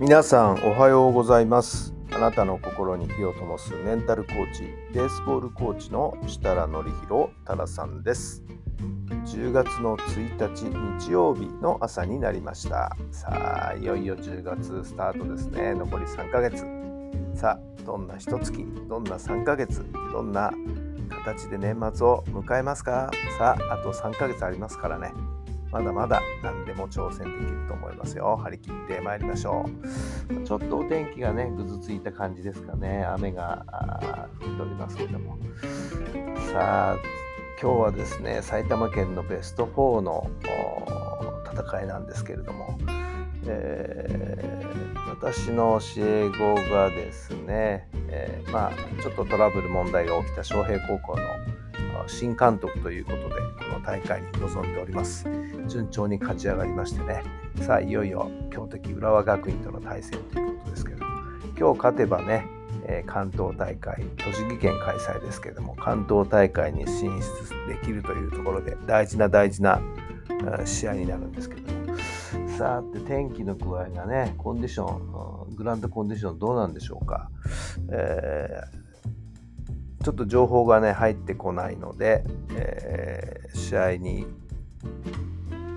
皆さんおはようございます。あなたの心に火を灯すメンタルコーチ、ベースボールコーチの設楽範弘太良さんです。10月の1日日曜日の朝になりました。さあ、いよいよ10月スタートですね。残り3ヶ月。さあ、どんな一月、どんな3ヶ月、どんな形で年末を迎えますかさあ、あと3ヶ月ありますからね。まだまだ何でも挑戦できると思いますよ。張り切ってまいりましょう。ちょっとお天気がね、ぐずついた感じですかね。雨が降っておりますけども。さあ、今日はですね、埼玉県のベスト4の戦いなんですけれども、えー私の教え子がですね、えーまあ、ちょっとトラブル問題が起きた昌平高校の新監督ということで、この大会に臨んでおります。順調に勝ち上がりましてね、さあ、いよいよ強敵浦和学院との対戦ということですけど、今日勝てばね、関東大会、栃木県開催ですけども、関東大会に進出できるというところで、大事な大事な試合になるんですけども、さて、天気の具合がね、コンディション、グランドコンディションどうなんでしょうか。えーちょっと情報がね、入ってこないので、えー試合に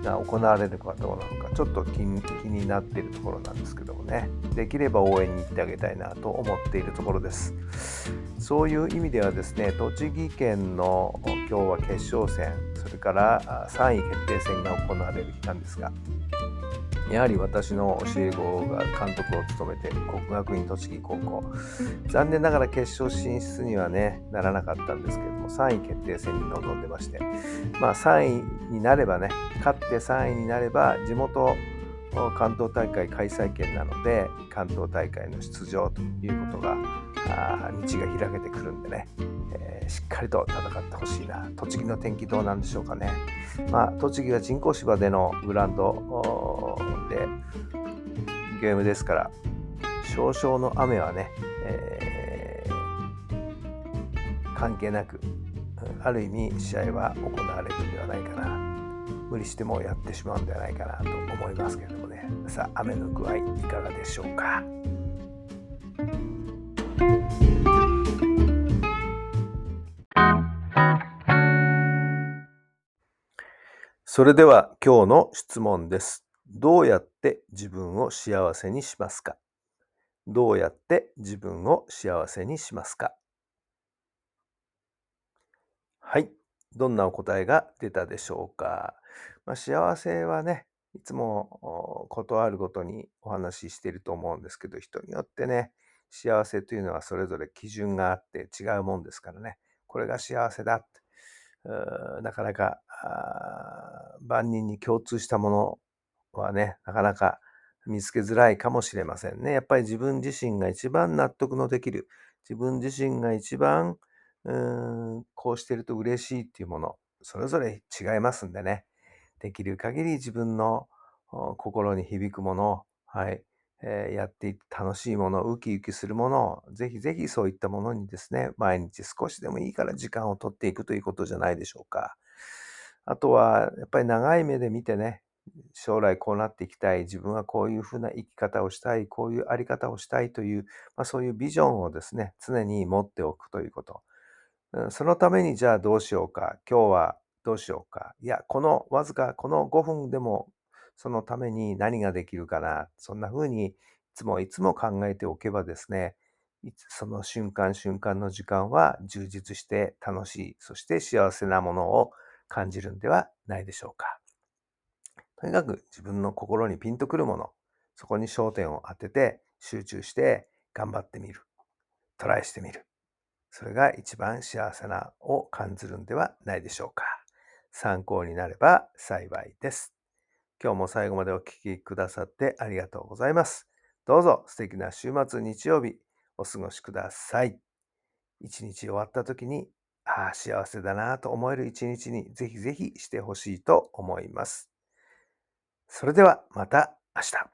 が行われるかどうなのか、ちょっと気に気になっているところなんですけどもね、できれば応援に行ってあげたいなと思っているところです。そういう意味ではですね、栃木県の今日は決勝戦、それから3位決定戦が行われる日なんですが、やはり私の教え子が監督を務めている国学院栃木高校残念ながら決勝進出にはねならなかったんですけども3位決定戦に臨んでましてまあ3位になればね勝って3位になれば地元関東大会開催権なので関東大会の出場ということがあ道が開けてくるんでね、えーしっかりと戦ってほしいな。栃木の天気どうなんでしょうかね。まあ栃木は人工芝でのグラウンドでゲームですから少々の雨はね、えー関係なくある意味試合は行われるんではないかな。無理してもやってしまうんではないかなと思いますけれどもね。さあ雨の具合いかがでしょうか？それでは今日の質問です。どうやって自分を幸せにしますか？どうやって自分を幸せにしますか？はい。どんなお答えが出たでしょうか。まあ、幸せはね、いつもおことあるごとにお話ししていると思うんですけど、人によってね、幸せというのはそれぞれ基準があって違うもんですからね、これが幸せだって、なかなか万人に共通したものはね、なかなか見つけづらいかもしれませんね。やっぱり自分自身が一番納得のできる、自分自身が一番うんこうしてると嬉しいっていうもの、それぞれ違いますんでね、できる限り自分の心に響くものを、はい、えーやっていって楽しいもの、ウキウキするものを、ぜひぜひそういったものにですね、毎日少しでもいいから時間をとっていくということじゃないでしょうか。あとは、やっぱり長い目で見てね、将来こうなっていきたい、自分はこういうふうな生き方をしたい、こういうあり方をしたいという、まあ、そういうビジョンをですね、常に持っておくということ。そのためにじゃあどうしようか、今日はどうしようか、いや、このわずかこの5分でもそのために何ができるかな、そんな風にいつもいつも考えておけばですね、その瞬間瞬間の時間は充実して楽しい、そして幸せなものを感じるんではないでしょうか。とにかく自分の心にピンとくるもの、そこに焦点を当てて集中して頑張ってみる。トライしてみる。それが一番幸せなを感じるんではないでしょうか。参考になれば幸いです。今日も最後までお聴きくださってありがとうございます。どうぞ素敵な週末日曜日お過ごしください。一日終わった時に、ああ、幸せだなと思える一日にぜひぜひしてほしいと思います。それではまた明日。